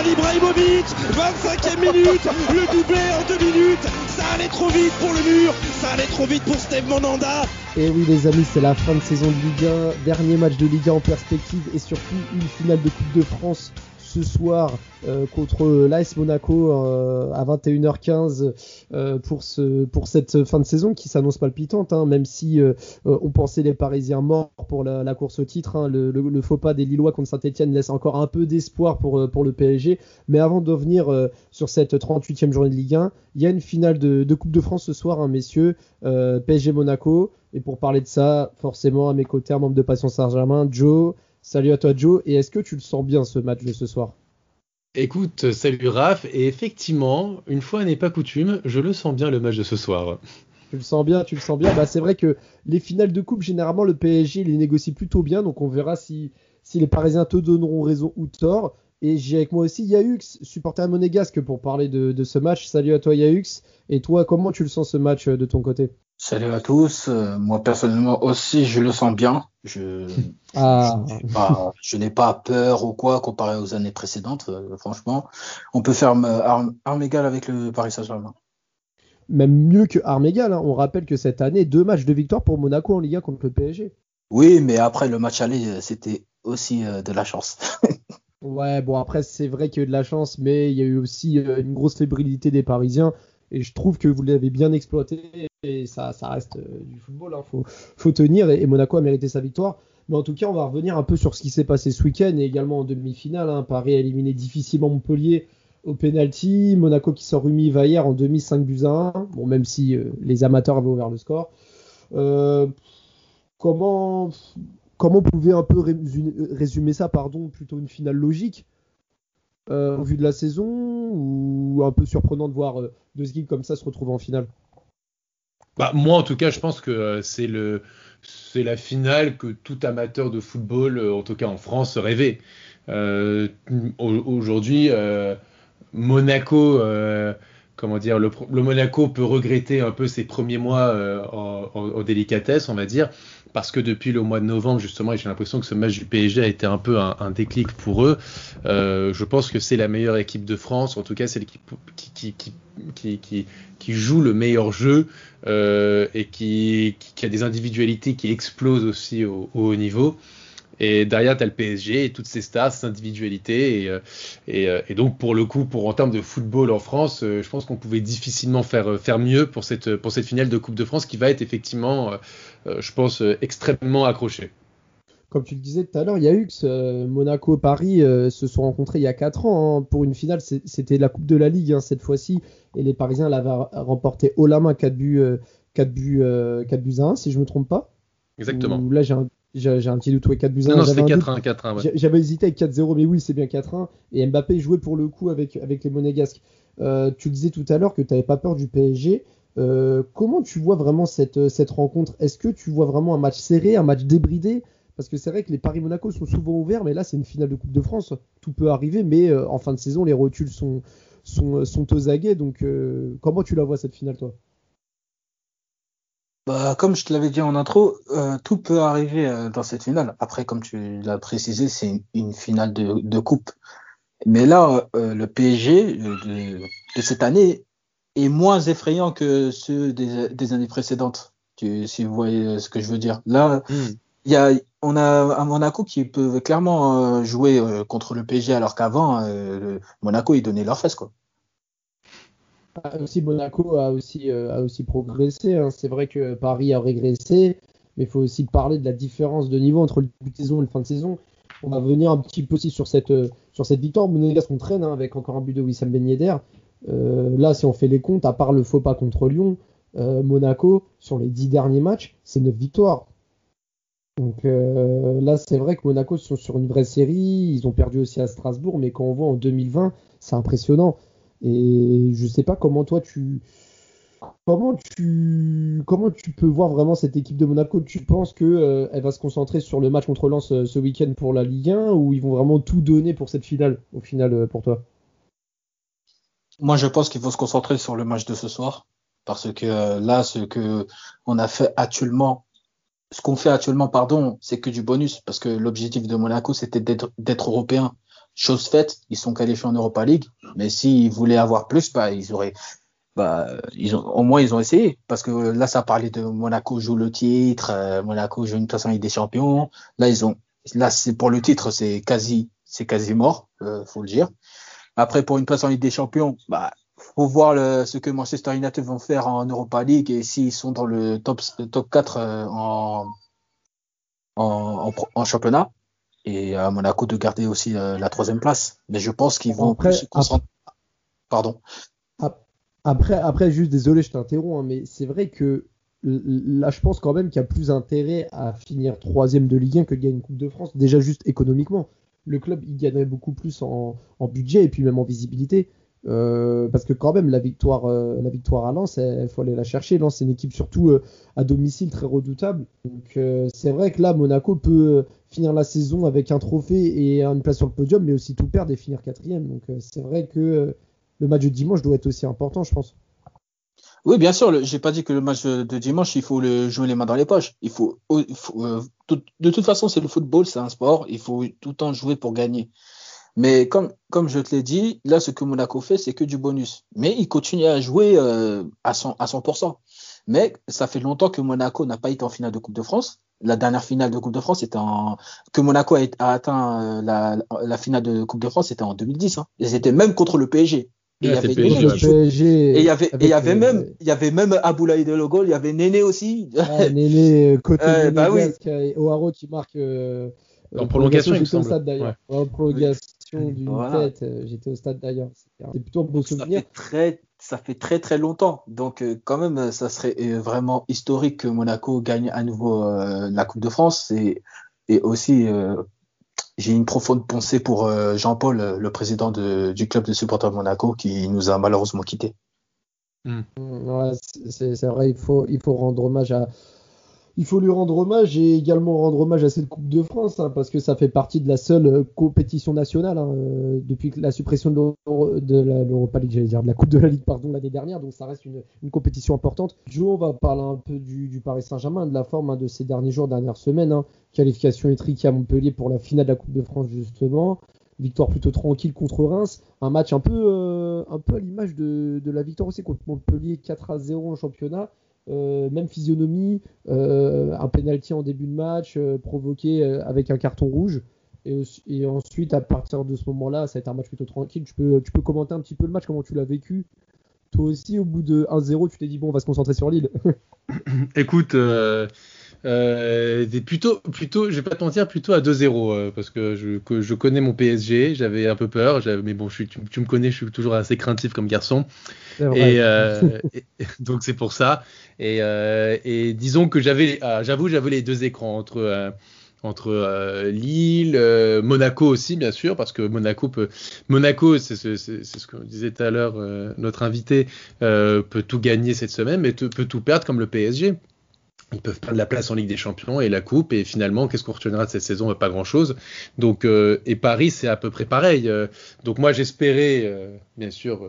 Zlatan Ibrahimovic 25e minute Le doublé en deux minutes. Ça allait trop vite pour le mur Ça allait trop vite pour Steve Monanda Et oui les amis, c'est la fin de saison de Ligue 1, dernier match de Ligue 1 en perspective et surtout une finale de Coupe de France ce soir euh, contre l'AS Monaco euh, à 21h15 euh, pour ce pour cette fin de saison qui s'annonce palpitante hein, même si on pensait les Parisiens morts pour la, course au titre hein, le, faux pas des Lillois contre Saint-Etienne laisse encore un peu d'espoir pour pour le PSG mais avant de revenir sur cette 38e journée de Ligue 1 il y a une finale de, de Coupe de France ce soir hein, messieurs PSG Monaco. Et pour parler de ça forcément à mes côtés un membre de Passion Saint-Germain Joe Salut à toi Joe, et est-ce que tu le sens bien ce match de ce soir? Écoute, salut Raph, et effectivement, une fois n'est pas coutume, je le sens bien le match de ce soir. Tu le sens bien, tu le sens bien. Bah, c'est vrai que les finales de coupe, généralement, le PSG les négocie plutôt bien, donc on verra si, si les Parisiens te donneront raison ou tort. Et j'ai avec moi aussi Yahux, supporter monégasque, pour parler de, de, ce match. Salut à toi Yahux. Et toi, comment tu le sens ce match de ton côté? Salut à tous. Euh, moi personnellement aussi, je le sens bien. Je, ah. je n'ai pas, pas, peur ou quoi comparé aux années précédentes. Euh, franchement, on peut faire euh, arme, arme égale avec le Paris Saint-Germain. Même mieux que arme égale. Hein. On rappelle que cette année, deux matchs de victoire pour Monaco en Ligue 1 contre le PSG. Oui, mais après le match aller, c'était aussi euh, de la chance. ouais, bon après c'est vrai qu'il y a eu de la chance, mais il y a eu aussi une grosse fébrilité des Parisiens. Et je trouve que vous l'avez bien exploité et ça, reste euh, du football. Hein. Faut, tenir et, Monaco a mérité sa victoire. Mais en tout cas, on va revenir un peu sur ce qui s'est passé ce week-end et également en demi-finale. Hein. Paris a éliminé difficilement Montpellier au penalty. Monaco qui sort Rumi hier en demi 5 buts à 1. Bon, même si euh, les amateurs avaient ouvert le score. Euh, comment, comment on pouvait un peu résumer ça, pardon, plutôt une finale logique au vu de la saison ou un peu surprenant de voir deux équipes comme ça se retrouver en finale? Bah, Moi, en tout cas, je pense que euh, c'est le c'est la finale que tout amateur de football, euh, en tout cas en France, rêvait. Euh, Aujourd'hui, Monaco comment dire, le, Monaco peut regretter un peu ses premiers mois euh, en, délicatesse, on va dire, parce que depuis le mois de novembre, justement, j'ai l'impression que ce match du PSG a été un peu un, déclic pour eux. Euh, je pense que c'est la meilleure équipe de France, en tout cas, c'est l'équipe qui, joue le meilleur jeu euh, et qui, a des individualités qui explosent aussi au, au haut niveau. Et derrière, tu as le PSG et toutes ses stars, ses individualités. Et, et, et, donc, pour le coup, pour en termes de football en France, je pense qu'on pouvait difficilement faire, faire mieux pour cette, pour cette finale de Coupe de France qui va être effectivement, je pense, extrêmement accrochée. Comme tu le disais tout à l'heure, il y a eu que euh, Monaco et Paris euh, se sont rencontrés il y a 4 ans hein, pour une finale. C'était la Coupe de la Ligue hein, cette fois-ci. Et les Parisiens l'avaient remporté haut la main 4 buts, euh, 4 buts, 4 buts à 1, si je ne me trompe pas. Exactement. Là, j'ai un, j'ai un petit doute, ouais, 4 buts Non, non c'était 4-1, 4-1, ouais. J'avais hésité avec 4-0, mais oui, c'est bien 4-1. Et Mbappé jouait pour le coup avec, avec les Monégasques. Euh, tu disais tout à l'heure que tu n'avais pas peur du PSG. Euh, comment tu vois vraiment cette, cette rencontre? Est-ce que tu vois vraiment un match serré, un match débridé? Parce que c'est vrai que les Paris-Monaco sont souvent ouverts, mais là, c'est une finale de Coupe de France. Tout peut arriver, mais euh, en fin de saison, les rotules sont, sont, sont aux aguets. Donc, euh, comment tu la vois cette finale, toi? Bah, comme je te l'avais dit en intro, euh, tout peut arriver euh, dans cette finale. Après, comme tu l'as précisé, c'est une, une, finale de, de, coupe. Mais là, euh, le PSG de, de, cette année est moins effrayant que ceux des, des années précédentes. Tu, si vous voyez ce que je veux dire. Là, il mm. y a, on a un Monaco qui peut clairement jouer contre le PSG, alors qu'avant, Monaco, ils donnaient leurs fesses, quoi aussi Monaco a aussi, euh, a aussi progressé. Hein. C'est vrai que Paris a régressé, mais il faut aussi parler de la différence de niveau entre le début de saison et le fin de saison. On va venir un petit peu aussi sur cette, euh, sur cette victoire. Monégasque on traîne hein, avec encore un but de Wissam Ben Yedder. Euh, là, si on fait les comptes, à part le faux pas contre Lyon, Monaco, sur les dix derniers matchs, c'est 9 victoires. Donc là, c'est vrai que Monaco sont sur une vraie série. Ils ont perdu aussi à Strasbourg, mais quand on voit en 2020, c'est impressionnant. Et je sais pas comment toi tu comment tu comment tu peux voir vraiment cette équipe de Monaco? Tu penses que euh, elle va se concentrer sur le match contre Lens euh, ce week-end pour la Ligue 1 ou ils vont vraiment tout donner pour cette finale au final euh, pour toi? Moi, je pense qu'il faut se concentrer sur le match de ce soir parce que là, ce que on a fait actuellement, ce qu'on fait actuellement, pardon, c'est que du bonus parce que l'objectif de Monaco c'était d'être européen. Chose faite, ils sont qualifiés en Europa League, mais s'ils voulaient avoir plus, bah, ils auraient bah, ils ont, au moins ils ont essayé. Parce que là, ça parlait de Monaco joue le titre, euh, Monaco joue une place en Ligue des Champions. Là, ils ont, là, c'est pour le titre, c'est quasi, c'est quasi mort, euh, faut le dire. Après, pour une place en Ligue des Champions, bah, faut voir ce que Manchester United vont faire en Europa League et s'ils sont dans le top, top 4 euh, en, en, championnat. Et à Monaco de garder aussi euh, la troisième place. Mais je pense qu'ils vont après, se concentrer. Pardon. Après, après, juste désolé, je t'interromps, hein, mais c'est vrai que là, je pense quand même qu'il y a plus intérêt à finir troisième de Ligue 1 que de gagner une Coupe de France, déjà juste économiquement. Le club, il gagnerait beaucoup plus en, budget et puis même en visibilité. Euh, parce que quand même la victoire, euh, la victoire à Lens, il faut aller la chercher. Lens, c'est une équipe surtout euh, à domicile très redoutable. Donc c'est vrai que là, Monaco peut finir la saison avec un trophée et une place sur le podium, mais aussi tout perdre et finir quatrième. Donc c'est vrai que le match de dimanche doit être aussi important, je pense. Oui, bien sûr. J'ai pas dit que le match de dimanche, il faut jouer les mains dans les poches. Il faut, euh, de toute façon, c'est le football, c'est un sport. Il faut tout le temps jouer pour gagner. Mais comme, je te l'ai dit, là, ce que Monaco fait, c'est que du bonus. Mais il continue à jouer euh, à 100%, à 100%. Mais ça fait longtemps que Monaco n'a pas été en finale de Coupe de France. La dernière finale de Coupe de France était en que Monaco a, atteint euh, la, finale de Coupe de France, c'était en 2010. Hein. Ils étaient même contre le PSG. Et il y avait PSG, et il y avait, et il y avait même, il y avait même Aboulaye de Logo, il y avait Néné aussi. Ah, Néné, euh, côté euh, Néné bah oui. et Oaro qui marque, euh, en prolongation, au stade d'ailleurs. Ouais. En prolongation d'une voilà. tête, euh, j'étais au stade d'ailleurs. C'est plutôt un bon souvenir. Ça fait très, ça fait très très longtemps. Donc, quand même, ça serait vraiment historique que Monaco gagne à nouveau la Coupe de France et, et aussi, j'ai une profonde pensée pour euh, Jean-Paul, euh, le président du club de supporters de Monaco, qui nous a malheureusement quittés. Hmm. c'est vrai, il faut, il faut rendre hommage à, il faut lui rendre hommage et également rendre hommage à cette Coupe de France hein, parce que ça fait partie de la seule euh, compétition nationale hein, euh, depuis la suppression de l'Europa League, j'allais dire de la Coupe de la Ligue pardon l'année dernière, donc ça reste une, compétition importante. Joe, on va parler un peu du, Paris Saint-Germain, de la forme hein, de ces derniers jours, dernières semaines. Qualification étriquée à Montpellier pour la finale de la Coupe de France justement victoire plutôt tranquille contre Reims, un match un peu, euh, à l'image de, de, la victoire aussi contre Montpellier 4 à 0 en championnat, même physionomie, euh, un penalty en début de match euh, provoqué avec un carton rouge. Et, ensuite, à partir de ce moment-là, ça a été un match plutôt tranquille. Tu peux, commenter un petit peu le match, comment tu l'as vécu Toi aussi, au bout de 1-0, tu t'es dit, bon, on va se concentrer sur Lille. Écoute, euh, plutôt, plutôt, je vais pas te mentir, plutôt à 2-0 euh, parce que je, que je, connais mon PSG, j'avais un peu peur, mais bon, je tu, me connais, je suis toujours assez craintif comme garçon. Euh, et, donc c'est pour ça. Et, et disons que j'avais, ah, j'avoue, j'avais les deux écrans entre entre Lille, Monaco aussi bien sûr, parce que Monaco peut, Monaco, c'est ce que disait tout à l'heure notre invité, peut tout gagner cette semaine, mais peut tout perdre comme le PSG ils peuvent perdre la place en Ligue des Champions et la Coupe. Et finalement, qu'est-ce qu'on retiendra de cette saison? Pas grand-chose. Donc, euh, et Paris, c'est à peu près pareil. Euh, donc moi, j'espérais, euh, bien sûr,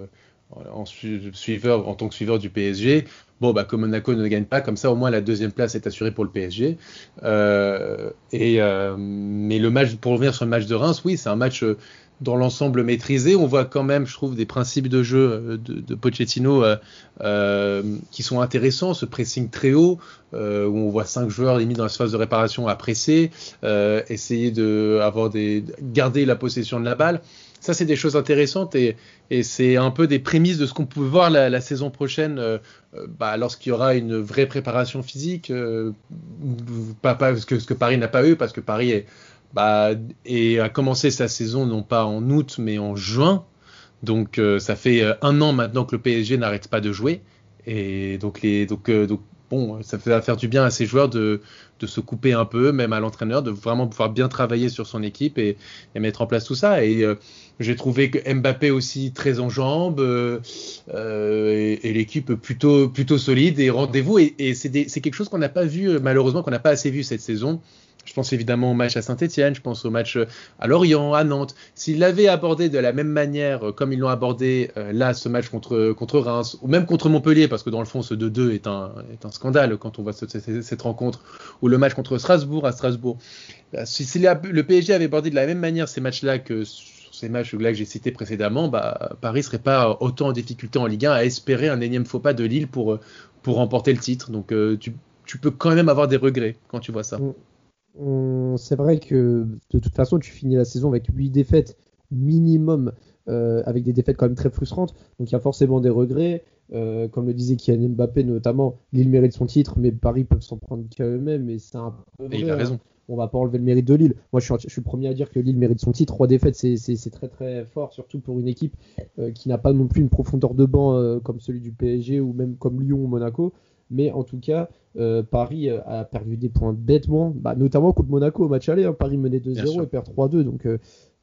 en, suiveur, en tant que suiveur du PSG, bon, bah, que Monaco ne gagne pas, comme ça, au moins la deuxième place est assurée pour le PSG. et mais le match, pour revenir sur le match de Reims, oui, c'est un match dans l'ensemble maîtrisé. On voit quand même, je trouve, des principes de jeu euh, de, Pochettino euh, euh, qui sont intéressants. Ce pressing très haut, où on voit cinq joueurs limite dans la phase de réparation à presser, essayer de garder la possession de la balle. Ça, c'est des choses intéressantes et, c'est un peu des prémices de ce qu'on peut voir la, saison prochaine, bah, lorsqu'il y aura une vraie préparation physique, pas, que, ce que Paris n'a pas eu, parce que Paris est bah, et a commencé sa saison non pas en août mais en juin. Donc euh, ça fait euh, un an maintenant que le PSG n'arrête pas de jouer. Et donc, euh, bon, ça va faire du bien à ces joueurs de, se couper un peu, même à l'entraîneur, de vraiment pouvoir bien travailler sur son équipe et, et mettre en place tout ça. Et j'ai trouvé que Mbappé aussi très en jambes et, l'équipe plutôt, plutôt solide et rendez-vous. Et c'est quelque chose qu'on n'a pas vu, malheureusement, qu'on n'a pas assez vu cette saison. Je pense évidemment au match à Saint-Etienne, je pense au match euh, à Lorient, à Nantes. S'ils l'avaient abordé de la même manière euh, comme ils l'ont abordé euh, là, ce match contre, Reims, ou même contre Montpellier, parce que dans le fond, ce 2-2 est un, scandale quand on voit cette, rencontre, ou le match contre Strasbourg à Strasbourg. Si, le PSG avait abordé de la même manière ces matchs-là que ces matchs-là que j'ai cités précédemment, bah, Paris serait pas autant en difficulté en Ligue 1 à espérer un énième faux pas de Lille pour, remporter le titre. Donc tu peux quand même avoir des regrets quand tu vois ça. C'est vrai que de toute façon, tu finis la saison avec 8 défaites minimum, euh, avec des défaites quand même très frustrantes. Donc il y a forcément des regrets. Euh, comme le disait Kylian Mbappé notamment, Lille mérite son titre, mais Paris peuvent s'en prendre qu'à eux-mêmes. Et c'est un peu vrai, il a raison. On va pas enlever le mérite de Lille. Moi, je suis, je suis le premier à dire que Lille mérite son titre. Trois défaites, c'est très très fort, surtout pour une équipe euh, qui n'a pas non plus une profondeur de banc comme celui du PSG ou même comme Lyon ou Monaco. Mais en tout cas, euh, Paris euh, a perdu des points bêtement, bah, notamment contre Monaco au match aller. Hein. Paris menait 2-0 et perd 3-2. Donc, euh,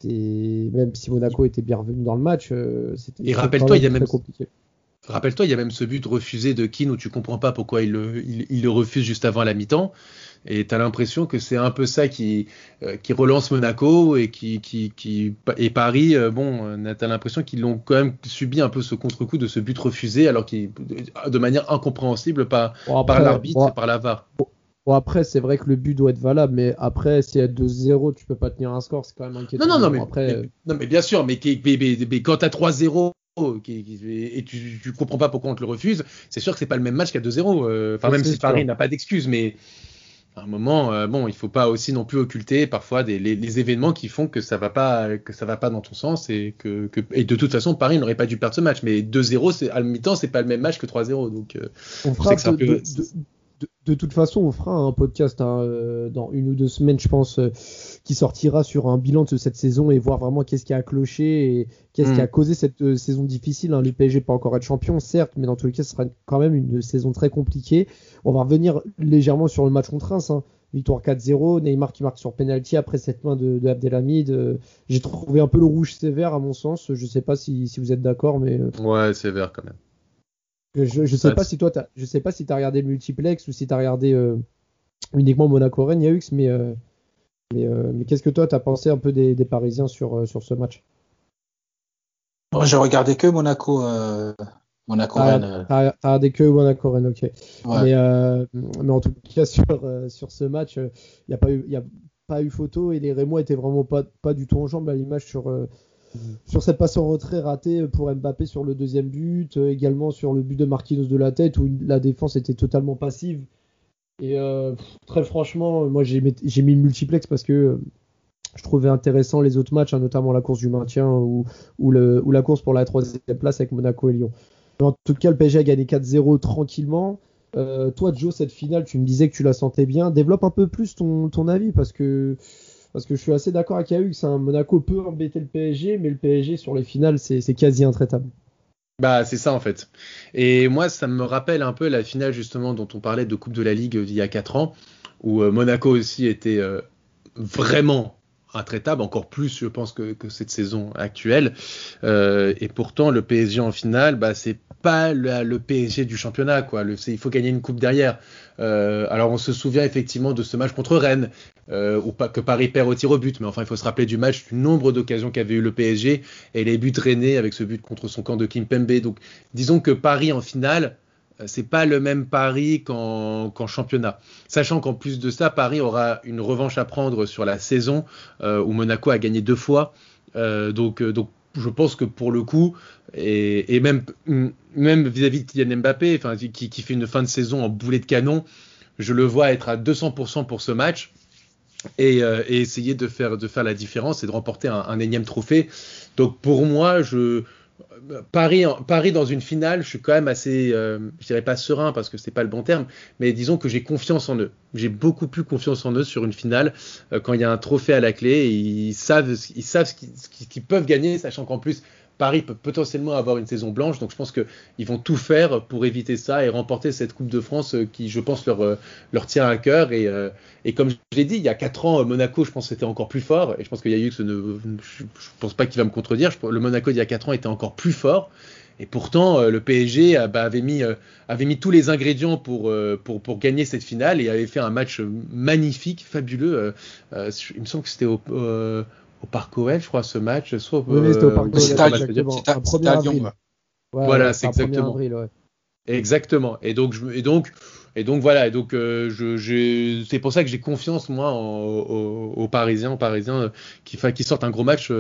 même si Monaco était bien revenu dans le match, euh, c'était et rappelle-toi, il y a très même compliqué. Rappelle-toi, il y a même ce but refusé de Keane où tu comprends pas pourquoi il le, il, il le refuse juste avant la mi-temps. Et tu as l'impression que c'est un peu ça qui, euh, qui relance Monaco et qui, qui, qui et Paris, euh, bon, euh, tu as l'impression qu'ils l'ont quand même subi un peu ce contre-coup de ce but refusé, alors qu'il de manière incompréhensible par, Bon, après, par l'arbitre bon, et par la VAR. Bon, après, c'est vrai que le but doit être valable, mais après, s'il y a 2-0, tu peux pas tenir un score, c'est quand même inquiétant. Non, non, non, mais, après, mais- non, mais bien sûr, mais, quand tu as 3-0 qui- qui- et tu, tu comprends pas pourquoi on te le refuse, c'est sûr que c'est pas le même match qu'à 2-0. euh, Enfin, même si Paris n'a pas d'excuses, mais à un moment, euh, bon, il faut pas aussi non plus occulter parfois des, les, les événements qui font que ça va pas, que ça va pas dans ton sens et que, que et de toute façon, Paris n'aurait pas dû perdre ce match. Mais 2-0, c'est à la mi-temps, c'est pas le même match que 3-0, donc. euh, on fera de, peu- de- de- toute façon, on fera un podcast hein, euh, dans une ou deux semaines, je pense, euh, qui sortira sur un bilan de cette saison et voir vraiment qu'est-ce qui a cloché et qu'est-ce Mm. qui a causé cette euh, saison difficile. Hein. Le PSG peut encore être champion, certes, mais dans tous les cas, ce sera quand même une saison très compliquée. On va revenir légèrement sur le match contre Reims. hein. Victoire 4-0, Neymar qui marque sur penalty après cette main de, de Abdelhamid. Euh, J'ai trouvé un peu le rouge sévère à mon sens. Je sais pas si, si vous êtes d'accord, mais Ouais, sévère quand même. Je, je sais Ouais, pas si toi, t'as- je sais pas si t'as regardé le multiplex ou si t'as regardé euh, uniquement Monaco Rennes, Yaux, mais euh, mais, euh, mais qu'est-ce que toi t'as pensé un peu des, des Parisiens sur euh, sur ce match? Moi, j'ai regardé que Monaco, euh, Monaco T'as Rennes. euh, t'as- regardé que Monaco Rennes, ok. ouais. Mais euh, mais en tout cas sur euh, sur ce match, il y a pas eu y a pas eu photo et les Rémois étaient vraiment pas pas du tout en jambes à l'image sur euh, sur cette passe en retrait ratée pour Mbappé sur le deuxième but, euh, également sur le but de Marquinhos de la tête où la défense était totalement passive. Et euh, très franchement, moi j'ai mis, multiplex parce que euh, je trouvais intéressant les autres matchs, hein, notamment la course du maintien ou, la course pour la troisième place avec Monaco et Lyon. En tout cas, le PSG a gagné 4-0 tranquillement. Euh, toi, Joe, cette finale, tu me disais que tu la sentais bien. Développe un peu plus ton avis parce que, parce que je suis assez d'accord avec Yahu que c'est un Monaco peut embêter le PSG, mais le PSG sur les finales, c'est quasi intraitable. Bah, c'est ça en fait. Et moi, ça me rappelle un peu la finale justement dont on parlait de Coupe de la Ligue il y a 4 ans, où euh, Monaco aussi était euh, vraiment intraitable, encore plus je pense que, cette saison actuelle. Euh, et pourtant, le PSG en finale, bah, c'est pas le, PSG du championnat. Quoi. Il faut gagner une coupe derrière. Alors on se souvient effectivement de ce match contre Rennes, euh, où pas, que Paris perd au tir au but, mais enfin il faut se rappeler du match, du nombre d'occasions qu'avait eu le PSG et les buts rennais avec ce but contre son camp de Kimpembe. Donc disons que Paris en finale, euh, c'est pas le même Paris qu'en championnat. Sachant qu'en plus de ça, Paris aura une revanche à prendre sur la saison euh, où Monaco a gagné deux fois. Euh, donc, donc je pense que pour le coup, et, même même vis-à-vis de Kylian Mbappé, enfin qui, qui fait une fin de saison en boulet de canon, je le vois être à 200% pour ce match. Et, euh, et essayer de faire, de faire la différence et de remporter un, énième trophée. Donc pour moi, je, Paris, dans une finale, je suis quand même assez, euh, je dirais pas serein parce que c'est pas le bon terme, mais disons que j'ai confiance en eux. J'ai beaucoup plus confiance en eux sur une finale euh, quand il y a un trophée à la clé. ils savent, ils savent ce qu'ils peuvent gagner, sachant qu'en plus Paris peut potentiellement avoir une saison blanche. Donc je pense qu'ils vont tout faire pour éviter ça et remporter cette Coupe de France qui, je pense, leur, leur tient à cœur. Et, et comme je l'ai dit, il y a 4 ans, Monaco, je pense, était encore plus fort. Et je pense que Yayux, ne, je, ne pense pas qu'il va me contredire. le Monaco d'il y a 4 ans était encore plus fort. Et pourtant, euh, le PSG euh, bah, avait, mis, euh, tous les ingrédients pour, pour, gagner cette finale et avait fait un match magnifique, fabuleux. il me semble que c'était au, au Parc je crois, ce match. Soit, oui, c'était au Parc OL. C'était un 1 avril. Ouais, voilà, c'est exactement. Avril, ouais. Exactement. Et donc, je, et donc, et donc voilà. Et donc, euh, je, c'est pour ça que j'ai confiance moi aux, Parisiens, aux Parisiens qui, qui sortent un gros match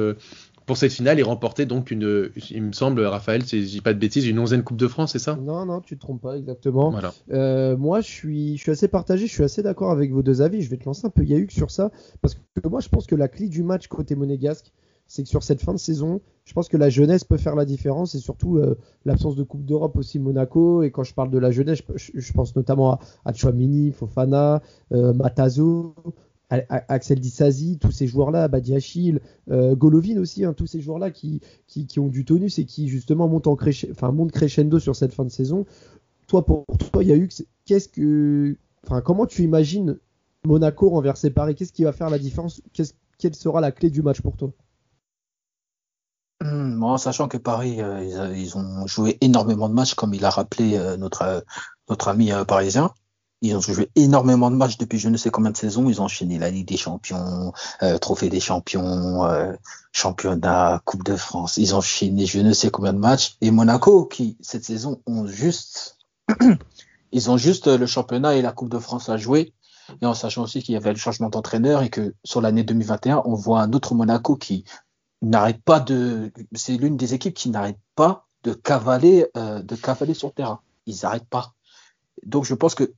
pour cette finale et remporter donc une, il me semble, Raphaël, si je dis pas de bêtises, une onzième Coupe de France, c'est ça? Non, non, tu te trompes pas exactement. Euh, moi, je suis, je suis assez partagé, je suis assez d'accord avec vos deux avis. Je vais te lancer un peu Yahuc sur ça parce que moi, je pense que la clé du match côté monégasque, c'est que sur cette fin de saison, je pense que la jeunesse peut faire la différence et surtout euh, l'absence de Coupe d'Europe aussi Monaco. Et quand je parle de la jeunesse, je, pense notamment à, à Chouamini, Fofana, euh, Matazo. Axel Disasi, tous ces joueurs-là, Badiachil, euh, Golovin aussi, hein, tous ces joueurs-là qui, qui, ont du tonus et qui justement montent, en crescendo sur cette fin de saison. Toi, pour toi, il qu'est-ce que, enfin, comment tu imagines Monaco renverser Paris? Qu'est-ce qui va faire la différence? Quelle sera la clé du match pour toi? Hmm, en sachant que Paris, euh, ils, ont joué énormément de matchs, comme il a rappelé euh, notre, notre ami parisien. Ils ont joué énormément de matchs depuis je ne sais combien de saisons. Ils ont enchaîné la Ligue des Champions, euh, Trophée des Champions, euh, Championnat, Coupe de France. Ils ont enchaîné je ne sais combien de matchs. Et Monaco, qui cette saison ont juste, ils ont juste le championnat et la Coupe de France à jouer. Et en sachant aussi qu'il y avait le changement d'entraîneur et que sur l'année 2021, on voit un autre Monaco qui n'arrête pas de, c'est l'une des équipes qui n'arrête pas de cavaler, euh, de cavaler sur le terrain. Ils n'arrêtent pas. Donc je pense que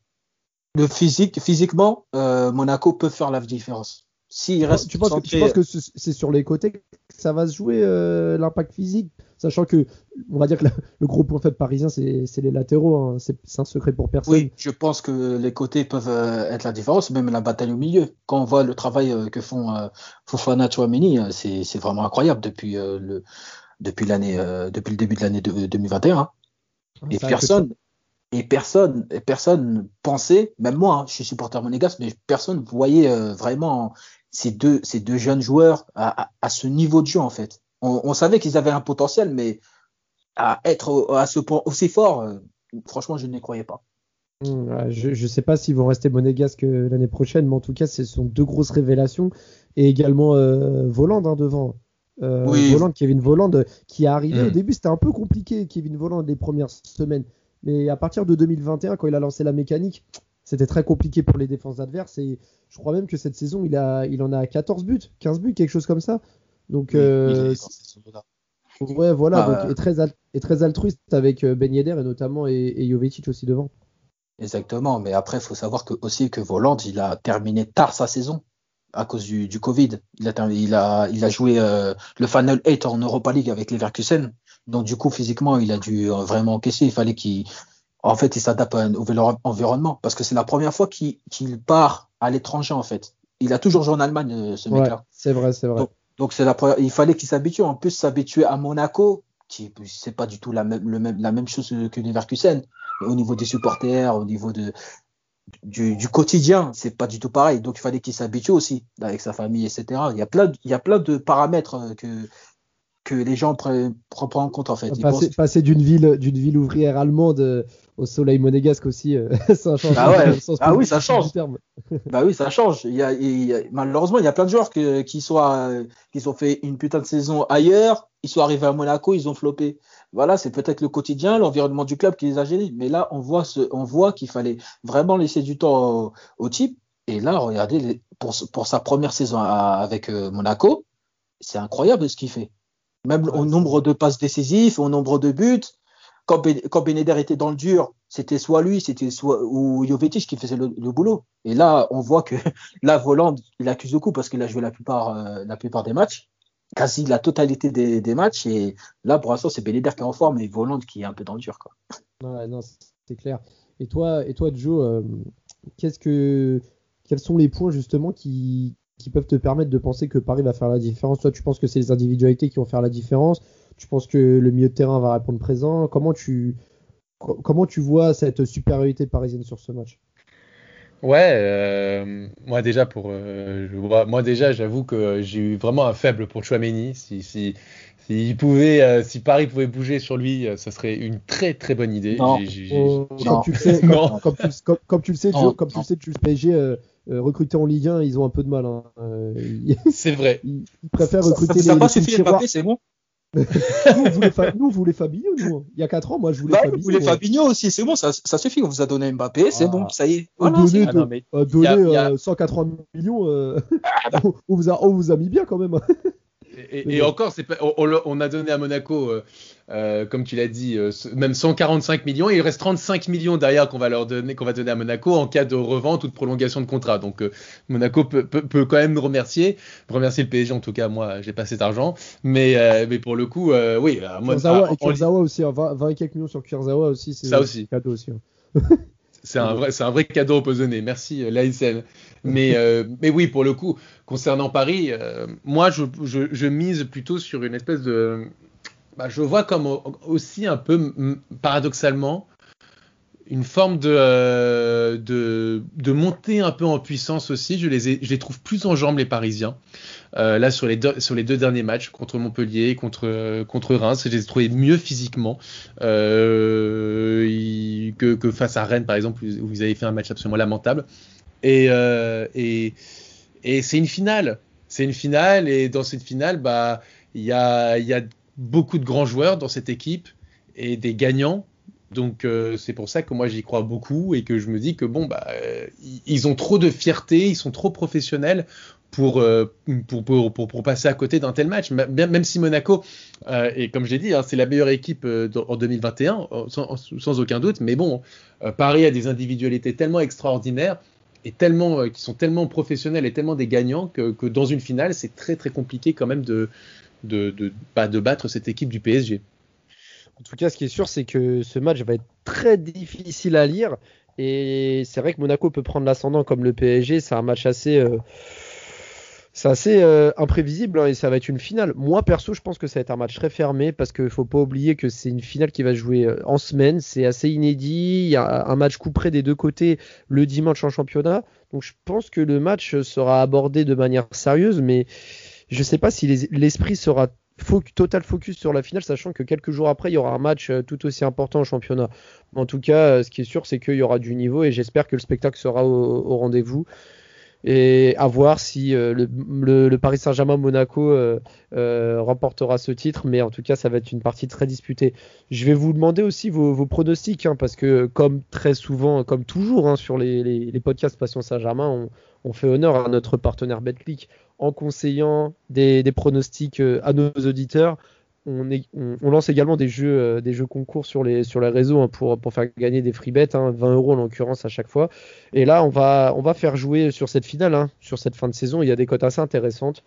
le physique, physiquement, euh, Monaco peut faire la différence. S'il reste tu, penses que, que c'est sur les côtés que ça va se jouer euh, l'impact physique, sachant que on va dire que le gros point faible parisien c'est les latéraux, hein. c'est un secret pour personne. Oui, je pense que les côtés peuvent euh, être la différence, même la bataille au milieu. Quand on voit le travail que font Fofana, Chouameni, c'est vraiment incroyable depuis le depuis l'année depuis le début de l'année 2021. Hein. Et personne, et personne, personne pensait, même moi, hein, je suis supporter monégasque, mais personne voyait euh, vraiment ces deux, ces deux jeunes joueurs à, à, ce niveau de jeu en fait. On, on savait qu'ils avaient un potentiel, mais à être à ce point aussi fort, euh, franchement, je n'y croyais pas. Mmh, je ne sais pas s'ils vont rester monégasques euh, l'année prochaine, mais en tout cas, ce sont deux grosses révélations. Et également euh, Voland hein, devant. Euh, oui. Voland, Kevin Voland, qui est arrivé. Mmh. Au début, c'était un peu compliqué, Kevin Voland, les premières semaines. Mais à partir de 2021, quand il a lancé la mécanique, c'était très compliqué pour les défenses adverses. Et je crois même que cette saison, il, a, il en a 14 buts, 15 buts, quelque chose comme ça. Donc, euh, ouais, voilà. Ah, donc, et, très et très altruiste avec euh, Ben Yedder et notamment et, et Jovetic aussi devant. Exactement. Mais après, il faut savoir que, aussi que Voland, il a terminé tard sa saison à cause du, du Covid. Il a, il a, il a joué euh, le Final 8 en Europa League avec Leverkusen. Donc du coup, physiquement, il a dû euh, vraiment encaisser. Il fallait qu'il, en fait, il s'adapte à un nouvel environnement parce que c'est la première fois qu'il part à l'étranger en fait. Il a toujours joué en Allemagne, euh, ce mec-là. C'est vrai, c'est vrai. Donc, c'est la première... il fallait qu'il s'habitue. En plus, s'habituer à Monaco, qui c'est pas du tout la même, le même, la même chose que Leverkusen. Au niveau des supporters, au niveau de, du, du quotidien, c'est pas du tout pareil. Donc il fallait qu'il s'habitue aussi avec sa famille, etc. Il y a plein, il y a plein de paramètres euh, que que les gens prennent, en compte en fait. passer, d'une ville, d'une ville ouvrière allemande euh, au soleil monégasque aussi, euh, ça change. Ah, ouais. ah oui, ça change. bah oui, ça change. Il y a, malheureusement, il y a plein de joueurs qui, soient, qui ont fait une putain de saison ailleurs, ils sont arrivés à Monaco, ils ont floppé. Voilà, c'est peut-être le quotidien, l'environnement du club qui les a gênés. Mais là, on voit, ce, on voit qu'il fallait vraiment laisser du temps au, type. Et là, regardez, pour, pour sa première saison avec euh, Monaco, c'est incroyable ce qu'il fait. Même au nombre de passes décisives, au nombre de buts. Quand, ben, quand Beneder était dans le dur, c'était soit lui, c'était soit ou Jovetic qui faisait le, boulot. Et là, on voit que la Volande, il accuse le coup parce qu'il a joué la plupart, euh, la plupart des matchs, quasi la totalité des, des matchs. Et là, pour l'instant, c'est Beneder qui est en forme et Volande qui est un peu dans le dur. Quoi. Ouais, non, c'est clair. Et toi, et toi, Joe, euh, qu'est-ce que, quels sont les points justement qui, qui peuvent te permettre de penser que Paris va faire la différence. Toi, tu penses que c'est les individualités qui vont faire la différence. Tu penses que le milieu de terrain va répondre présent. Comment tu, comment tu vois cette supériorité parisienne sur ce match? Ouais, euh, moi déjà pour, euh, je vois, moi déjà j'avoue que j'ai eu vraiment un faible pour Chouameni. Si, si, si, pouvait, euh, si Paris pouvait bouger sur lui, ça serait une très très bonne idée. Comme, tu le sais, comme, comme tu, tu le sais, Non, Joe, comme tu le sais, tu le PSG euh, euh, recruter en Ligue 1, ils ont un peu de mal. hein. Euh, C'est vrai. ils- ils préfèrent Ça recruter ça les, pas les. Mbappé, c'est bon. Nous, on voulait, nous, on voulait Fabinho, nous. hein. Il y a 4 ans, moi, je voulais Bah, Fabinho. vous voulez. Fabinho aussi, c'est bon, ça, ça suffit. On vous a donné Mbappé, c'est Ah. bon, ça y est. On Voilà, c'est- Ah non, mais euh, y a- y a- euh, 180 millions, euh, on, on vous a, on vous a mis bien quand même. Et, encore, c'est on, a donné à Monaco, euh, euh, comme tu l'as dit, euh, même 145 millions. Et il reste 35 millions derrière qu'on va leur donner, qu'on va donner à Monaco en cas de revente ou de prolongation de contrat. Donc Monaco peut, peut, peut quand même nous remercier, remercier le PSG. En tout cas, moi, j'ai pas cet argent. Mais, mais pour le coup, oui, moi, Kurzawa, et en- Kurzawa aussi, hein, 20, 20 et quelques millions sur Kurzawa aussi, c'est Ça aussi. c'est cadeau aussi. hein. C'est un vrai, c'est un vrai cadeau empoisonné. Merci l'ASN. Mais, euh, mais oui, pour le coup, concernant Paris, euh, moi, je, mise plutôt sur une espèce de, bah, je vois comme au- aussi un peu paradoxalement une forme de, euh, de, de montée un peu en puissance aussi. Je les, je les trouve plus en jambes les Parisiens. Euh, là sur les, deux, sur les deux derniers matchs contre Montpellier, contre, contre Reims, je les ai trouvés mieux physiquement ils- que, que face à Rennes par exemple où vous avez fait un match absolument lamentable. Et, euh, et, et c'est une finale. C'est une finale et dans cette finale, bah il y a, y a beaucoup de grands joueurs dans cette équipe et des gagnants. Donc euh, c'est pour ça que moi j'y crois beaucoup et que je me dis que bon bah ils- ont trop de fierté, ils sont trop professionnels pour euh, pour, pour, passer à côté d'un tel match. Même, même si Monaco et comme je l'ai dit, hein, c'est la meilleure équipe en 2021 euh, sans, aucun doute. Mais bon, Paris a des individualités tellement extraordinaires euh, qui sont tellement professionnels et tellement des gagnants que, que dans une finale c'est très très compliqué quand même de de, bah, battre cette équipe du PSG. En tout cas, ce qui est sûr, c'est que ce match va être très difficile à lire. Et c'est vrai que Monaco peut prendre l'ascendant comme le PSG. C'est un match assez, euh, c'est assez euh, imprévisible hein, et ça va être une finale. Moi, perso, je pense que ça va être un match très fermé parce qu'il faut pas oublier que c'est une finale qui va jouer euh, en semaine. C'est assez inédit. Il y a un match coup près des deux côtés le dimanche en championnat. Donc, je pense que le match sera abordé de manière sérieuse, mais je sais pas si les- l'esprit sera total focus sur la finale, sachant que quelques jours après, il y aura un match euh, tout aussi important au championnat. En tout cas, ce qui est sûr, c'est qu'il y aura du niveau et j'espère que le spectacle sera au rendez-vous. Et à voir si euh, le, Paris Saint-Germain-Monaco euh, euh, remportera ce titre, mais en tout cas, ça va être une partie très disputée. Je vais vous demander aussi vos, pronostics, hein, parce que comme très souvent, comme toujours hein, sur les, les- podcasts Passion Saint-Germain, on, fait honneur à notre partenaire Betclic en conseillant des, pronostics à nos auditeurs. On, lance également des jeux, euh, des jeux concours sur les, sur réseaux hein, pour, pour faire gagner des free bets, hein, 20 euros en l'occurrence à chaque fois. Et là, on va, on va faire jouer sur cette finale, hein, sur cette fin de saison. Il y a des cotes assez intéressantes.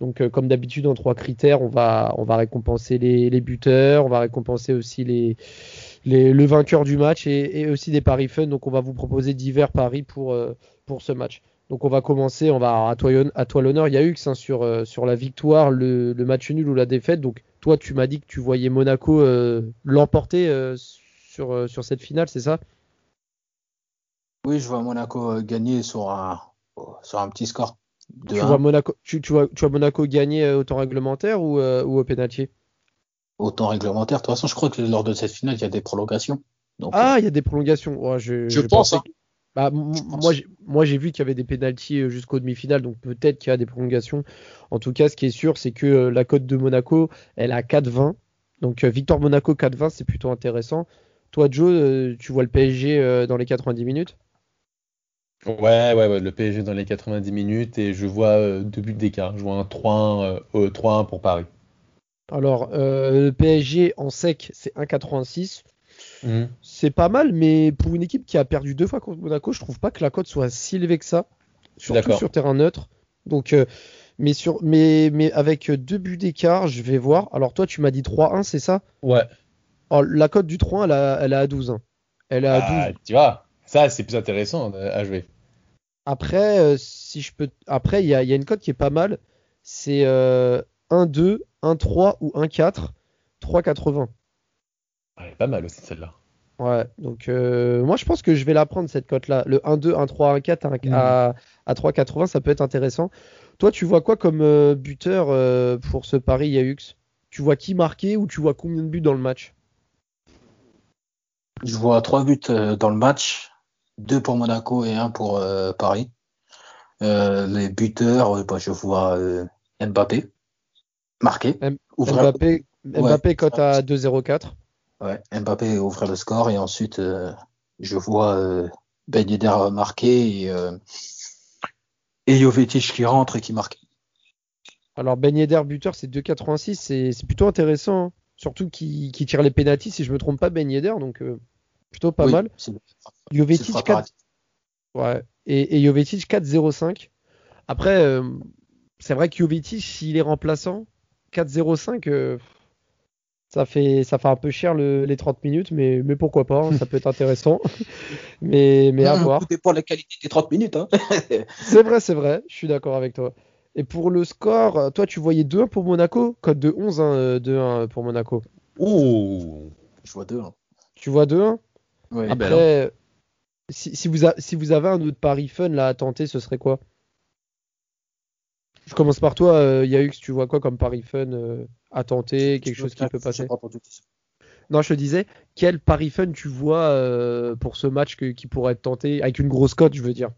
Donc, euh, comme d'habitude, en trois critères, on va, on va récompenser les, les buteurs, on va récompenser aussi les, les- le vainqueur du match et, aussi des paris fun. Donc, on va vous proposer divers paris pour, euh, pour ce match. Donc, on va commencer. On va à toi, l'honneur. Il y a hein, sur, sur la victoire, le, le match nul ou la défaite. Donc, toi, tu m'as dit que tu voyais Monaco euh, l'emporter euh, sur, euh, sur cette finale, c'est ça? Oui, je vois Monaco gagner sur un, sur un petit score. De tu 1. vois, Monaco, tu, tu, vois, tu vois Monaco gagner au temps réglementaire ou, ou au penalty au temps réglementaire. De toute façon, je crois que lors de cette finale, il y a des prolongations. Donc, Ah, il y a des prolongations. Ouais, je, Je pense, pensais hein. Bah, moi, j'ai- moi, j'ai vu qu'il y avait des pénalties euh, jusqu'aux demi-finales, donc peut-être qu'il y a des prolongations. En tout cas, ce qui est sûr, c'est que euh, la cote de Monaco, elle à 4,20. Donc, euh, victoire Monaco 4,20, c'est plutôt intéressant. Toi, Joe, euh, tu vois le PSG dans les 90 minutes? Ouais, ouais, ouais, le PSG dans les 90 minutes et je vois deux buts d'écart. Je vois un 3-1 euh, euh, 3-1 pour Paris. Alors, euh, le PSG en sec, c'est 1,86. Mhm. C'est pas mal, mais pour une équipe qui a perdu deux fois contre Monaco, je trouve pas que la cote soit si élevée que ça. Surtout sur terrain neutre. Donc, euh, mais, sur, mais, mais avec deux buts d'écart, je vais voir. Alors, toi, tu m'as dit 3-1, c'est ça? Ouais. Oh, La cote du 3-1, elle, a- elle est à 12. hein. Elle est à 12. Ah, tu vois, ça c'est plus intéressant euh, à jouer. Après, euh, si je peux. Après, il y a, y a une cote qui est pas mal. C'est euh, 1-2, 1-3 ou 1-4. 3,80. Ouais, pas mal aussi celle-là. Ouais, donc euh, moi je pense que je vais la prendre cette cote-là. Le 1-2, 1-3, 1-4 Mm. à, à 3,80, ça peut être intéressant. Toi, tu vois quoi comme euh, buteur euh, pour ce pari Yahux Tu vois qui marquer ou tu vois combien de buts dans le match? Je vois trois buts euh, dans le match, deux pour Monaco et un pour euh, Paris. Euh, les buteurs, bah, je vois euh, Mbappé marqué. M- Mbappé, Mbappé cote à 2,04. Ouais, Mbappé ouvrir le score et ensuite euh, je vois euh, Ben Yedder marquer et, euh, et Jovetic qui rentre et qui marque. Alors Ben Yedder buteur c'est 2,86, c'est c'est plutôt intéressant. hein. Surtout qui tire les pénaltys si je me trompe pas Ben Yedder, donc euh, plutôt pas Oui, mal. Jovetic le 4, préparatif. Ouais. Et, et Jovetic 4-0-5. Après, c'est vrai que Jovetic, s'il est remplaçant, 4-0-5, euh, ça, fait, ça fait un peu cher le- les 30 minutes, mais, mais pourquoi pas, hein, ça peut être intéressant. mais, mais à Mmh, voir. Tout dépend de la qualité des 30 minutes. Hein. C'est vrai, c'est vrai, je suis d'accord avec toi. Et pour le score, euh, toi, tu voyais 2-1 pour Monaco, code de 11, hein, euh, 2-1 pour Monaco. Ouh je vois deux. Hein. Tu vois 2-1 Ouais. Ah ben Après, si, si vous a- si vous avez un autre pari fun là à tenter, ce serait quoi? Je commence par toi, euh, Yahux, tu vois quoi comme pari fun euh, à tenter, quelque chose qui peut passer pas. Non, je te disais, quel pari fun tu vois euh, pour ce match que- qui pourrait être tenté, avec une grosse cote, je veux dire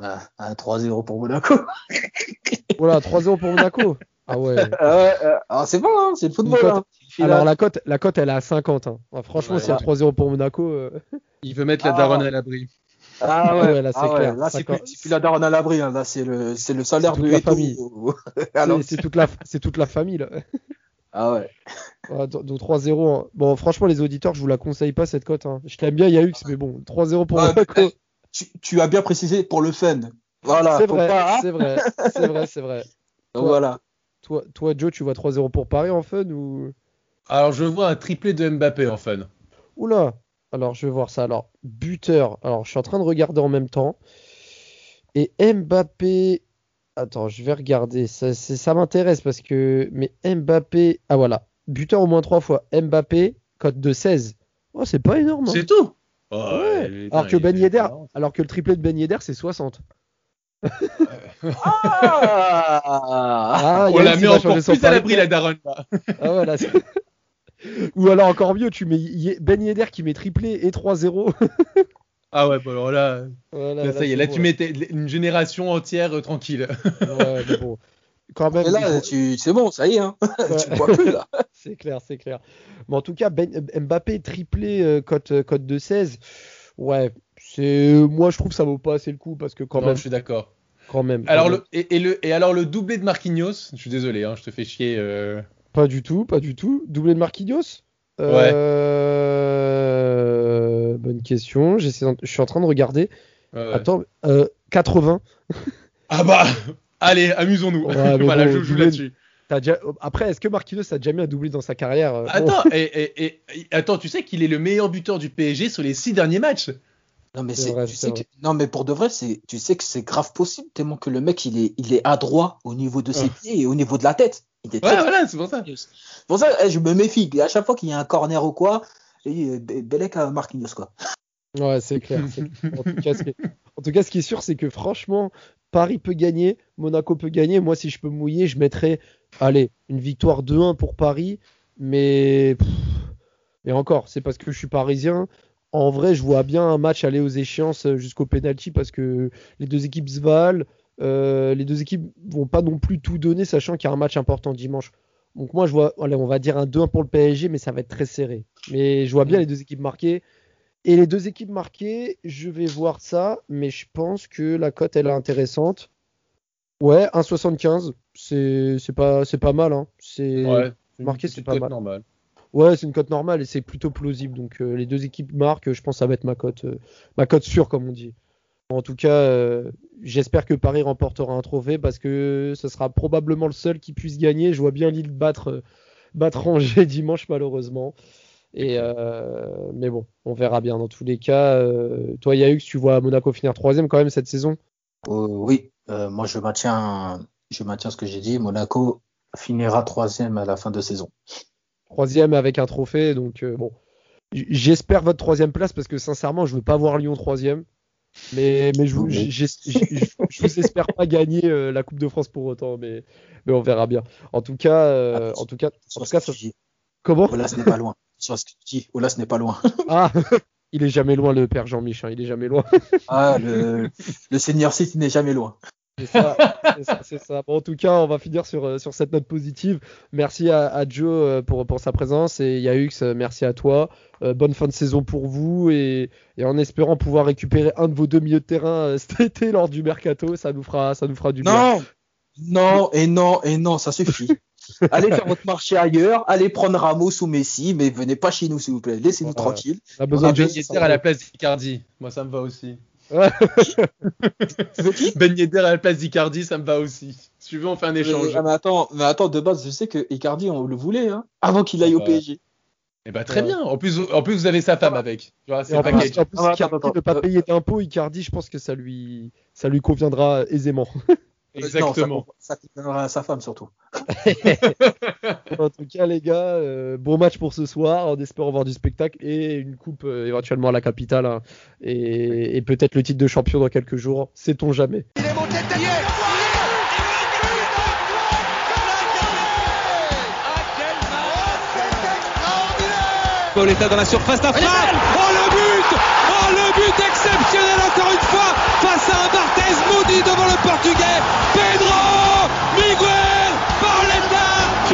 Ah, un 3-0 pour Monaco. Voilà, 3-0 pour Monaco. Ah ouais. Ah euh, ah, c'est bon, hein, c'est le football. cote- hein. Alors la cote, la cote, elle est à 50. hein. Franchement, Ouais. s'il y a 3-0 pour Monaco, euh, Il veut mettre la Ah. daronne à l'abri. Ah ouais, ouais, là, c'est ah ouais, clair. Là, c'est plus, la daronne à l'abri. Hein. Là, c'est le, c'est le salaire de la Eto'o. famille. Alors, c'est- c'est toute la, c'est toute la famille là. ah ouais. Ouais, donc donc 3-0. hein. Bon, franchement, les auditeurs, je vous la conseille pas cette cote. hein. Je t'aime bien, Yahux, mais bon, 3-0 pour Ouais, Monaco. eh, tu, tu as bien précisé pour le fun. Voilà. C'est vrai, pas, hein. c'est vrai, c'est vrai, c'est vrai. Donc, voilà. Toi, toi, Joe, tu vois 3-0 pour Paris en fun ou? Alors je vois un triplé de Mbappé en fun. Oula. Alors, je vais voir ça. Alors, buteur. Alors, je suis en train de regarder en même temps. Et Mbappé. Attends, je vais regarder. Ça, m'intéresse parce que. Mais Mbappé. Ah voilà. Buteur au moins trois fois. Mbappé, cote de 16. Oh, c'est pas énorme. hein. C'est tout? Oh, Ouais. Alors que Ben Yedder, alors que le triplé de Ben Yedder, c'est 60. Ah, Ah, On Yannis, la met encore plus à l'abri la daronne. Ah ouais, là, c'est- Ou alors encore mieux, tu mets Ben Yedder qui met triplé et 3-0. Ah ouais, bon alors là, Voilà, là, ça y est, là tu mets une génération entière euh, tranquille. Ouais, mais bon. Quand même, Et là, tu, c'est bon, ça y est. Hein. Ouais. tu ne vois plus là. c'est clair, c'est clair. Mais en tout cas, ben, Mbappé triplé euh, cote, euh, cote de 16. Ouais, c'est moi je trouve que ça vaut pas assez le coup parce que quand Non, même, je suis d'accord. quand même. quand Alors même. le et, et le et alors le doublé de Marquinhos, je suis désolé, hein, je te fais chier. euh, Pas du tout, pas du tout. Doublé de Marquinhos Ouais. Euh, Bonne question. Je suis en train de regarder. ouais. Attends, euh, 80. Ah bah, allez, amusons-nous. Ouais, voilà, bon, je joue doublé- là-dessus. T'as déjà... Après, est-ce que Marquinhos a déjà mis un doublé dans sa carrière Euh, bon. Attends, et, et- et- et- attends, tu sais qu'il est le meilleur buteur du PSG sur les six derniers matchs. Non mais C'est c'est, vrai, tu c'est sais que, non mais pour de vrai, c'est, tu sais que c'est grave possible tellement que le mec il est, il est adroit au niveau de ses Ouais. pieds et au niveau de la tête. Il Ouais, très, voilà, c'est pour ça. C'est pour ça, eh, je me méfie. À chaque fois qu'il y a un corner ou quoi, euh, Be- Belek à Marquinhos quoi. Ouais, c'est clair. c'est clair. En, tout cas, ce qui est... en tout cas, ce qui est sûr, c'est que franchement, Paris peut gagner, Monaco peut gagner. Moi, si je peux mouiller, je mettrais, allez, une victoire 2-1 pour Paris. Mais, et encore, c'est parce que je suis parisien. En vrai, je vois bien un match aller aux échéances euh, jusqu'au penalty parce que les deux équipes se valent. Euh, les deux équipes vont pas non plus tout donner, sachant qu'il y a un match important dimanche. Donc moi, je vois, allez, on va dire un 2-1 pour le PSG, mais ça va être très serré. Mais je vois bien les deux équipes marquées. Et les deux équipes marquées, je vais voir ça, mais je pense que la cote, elle est intéressante. Ouais, 1,75, c'est pas, c'est pas mal. Hein. C'est Ouais, une marqué, c'est pas cote mal. normale. Ouais, c'est une cote normale et c'est plutôt plausible. Donc euh, les deux équipes marquent, je pense que ça va être ma cote, euh, ma cote sûre comme on dit. En tout cas, euh, j'espère que Paris remportera un trophée parce que ce sera probablement le seul qui puisse gagner. Je vois bien Lille battre, euh, battre Angers dimanche malheureusement. Et euh, mais bon, on verra bien dans tous les cas. Euh, toi, Yahux, tu vois Monaco finir troisième quand même cette saison? Oui, moi je maintiens, je maintiens ce que j'ai dit. Monaco finira troisième à la fin de saison. troisième avec un trophée. Donc bon, j'espère votre troisième place parce que sincèrement, je veux pas voir Lyon troisième. Mais, mais je, vous, j'ai- j'ai- je- je vous espère pas gagner euh, la Coupe de France pour autant, mais, mais on verra bien. En tout cas, euh, en tout cas, en tout ce cas, ça- comment? Olas n'est pas loin. Sur ce que tu dis, Olas n'est pas loin. Ah, il est jamais loin le père Jean-Mich, hein, il est jamais loin. Ah, le, le Senior City n'est jamais loin. C'est ça, c'est ça, c'est ça. Bon, en tout cas, on va finir sur, euh, sur cette note positive. Merci à, à Joe euh, pour, pour sa présence et Yahux, euh, merci à toi. Euh, bonne fin de saison pour vous et, et en espérant pouvoir récupérer un de vos deux milieux de terrain cet été lors du mercato, ça nous fera, ça nous fera du bien. Non, non, et non, et non, ça suffit. allez faire votre marché ailleurs, allez prendre Ramos ou Messi, mais venez pas chez nous, s'il vous plaît. Laissez-nous Voilà. tranquilles. On a besoin de à la place d'Icardi. Moi, ça me va aussi. Ben Yedder à la place d'Icardi, ça me va aussi. Si tu veux, on fait un échange. Ah, mais attends, mais attends, de base, je sais que Icardi, on le voulait, hein, avant qu'il aille au Ouais. PSG. Eh ben, très Ouais. bien. En plus, en plus, vous avez sa femme avec. Tu vois, Et c'est en plus, en plus, Ah, attends, Icardi attends, ne pas euh, payer d'impôts, Icardi, je pense que ça lui, ça lui conviendra aisément. Exactement. Non, ça, ça conviendra à sa femme surtout. En tout cas, les gars, euh, bon match pour ce soir, en espérant voir du spectacle et une coupe euh, éventuellement à la capitale hein, et, et peut-être le titre de champion dans quelques jours, sait-on jamais. Il est monté de tête. Pauletta dans la surface d'affaire. Oh le but Oh le but exceptionnel encore une fois face à un Barthez maudit devant le portugais. Pedro Miguel Pauletta